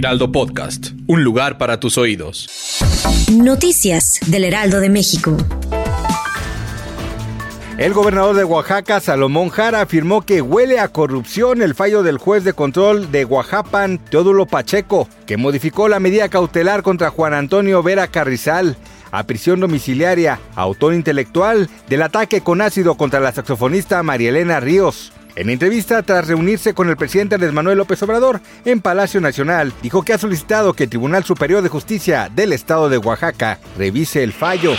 Heraldo Podcast, un lugar para tus oídos. Noticias del Heraldo de México. El gobernador de Oaxaca, Salomón Jara, afirmó que huele a corrupción el fallo del juez de control de Oaxapan, Teodulo Pacheco, que modificó la medida cautelar contra Juan Antonio Vera Carrizal a prisión domiciliaria, autor intelectual del ataque con ácido contra la saxofonista María Elena Ríos. En entrevista tras reunirse con el presidente Andrés Manuel López Obrador en Palacio Nacional, dijo que ha solicitado que el Tribunal Superior de Justicia del Estado de Oaxaca revise el fallo.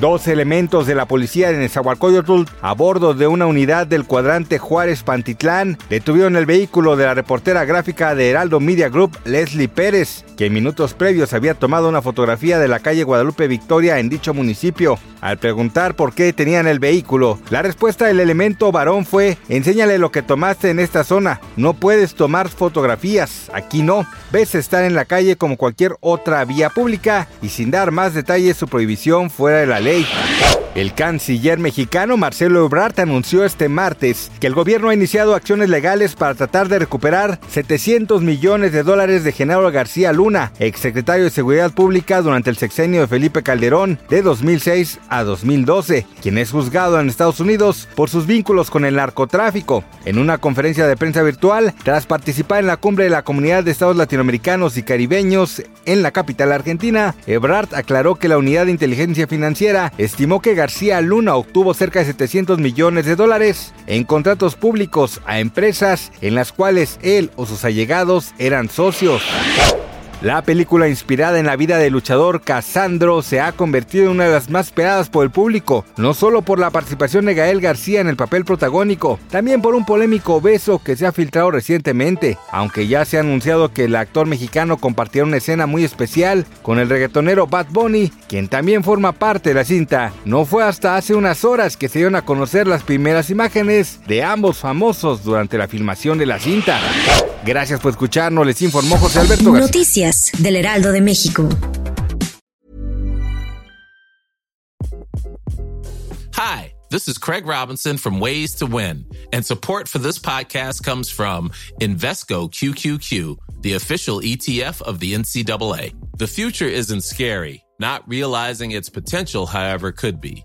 Dos elementos de la policía en Nezahualcóyotl a bordo de una unidad del cuadrante Juárez Pantitlán detuvieron el vehículo de la reportera gráfica de Heraldo Media Group, Leslie Pérez, que en minutos previos había tomado una fotografía de la calle Guadalupe Victoria en dicho municipio. Al preguntar por qué tenían el vehículo, la respuesta del elemento varón fue: enséñale lo que tomaste en esta zona. No puedes tomar fotografías, aquí no. Ves estar en la calle como cualquier otra vía pública y sin dar más detalles su prohibición fuera de la ley. El canciller mexicano Marcelo Ebrard anunció este martes que el gobierno ha iniciado acciones legales para tratar de recuperar 700 millones de dólares de Genaro García Luna, exsecretario de Seguridad Pública durante el sexenio de Felipe Calderón de 2006 a 2012, quien es juzgado en Estados Unidos por sus vínculos con el narcotráfico. En una conferencia de prensa virtual, tras participar en la cumbre de la Comunidad de Estados Latinoamericanos y Caribeños en la capital argentina, Ebrard aclaró que la Unidad de Inteligencia Financiera estimó que García Luna obtuvo cerca de 700 millones de dólares en contratos públicos a empresas en las cuales él o sus allegados eran socios. La película inspirada en la vida del luchador Casandro se ha convertido en una de las más esperadas por el público, no solo por la participación de Gael García en el papel protagónico, también por un polémico beso que se ha filtrado recientemente, aunque ya se ha anunciado que el actor mexicano compartirá una escena muy especial con el reggaetonero Bad Bunny, quien también forma parte de la cinta. No fue hasta hace unas horas que se dieron a conocer las primeras imágenes de ambos famosos durante la filmación de la cinta. Gracias por escucharnos, les informó José Alberto García. Noticias del Heraldo de México. Hi, this is Craig Robinson from Ways to Win, and support for this podcast comes from Invesco QQQ, the official ETF of the NCAA. The future isn't scary. Not realizing its potential, however, could be.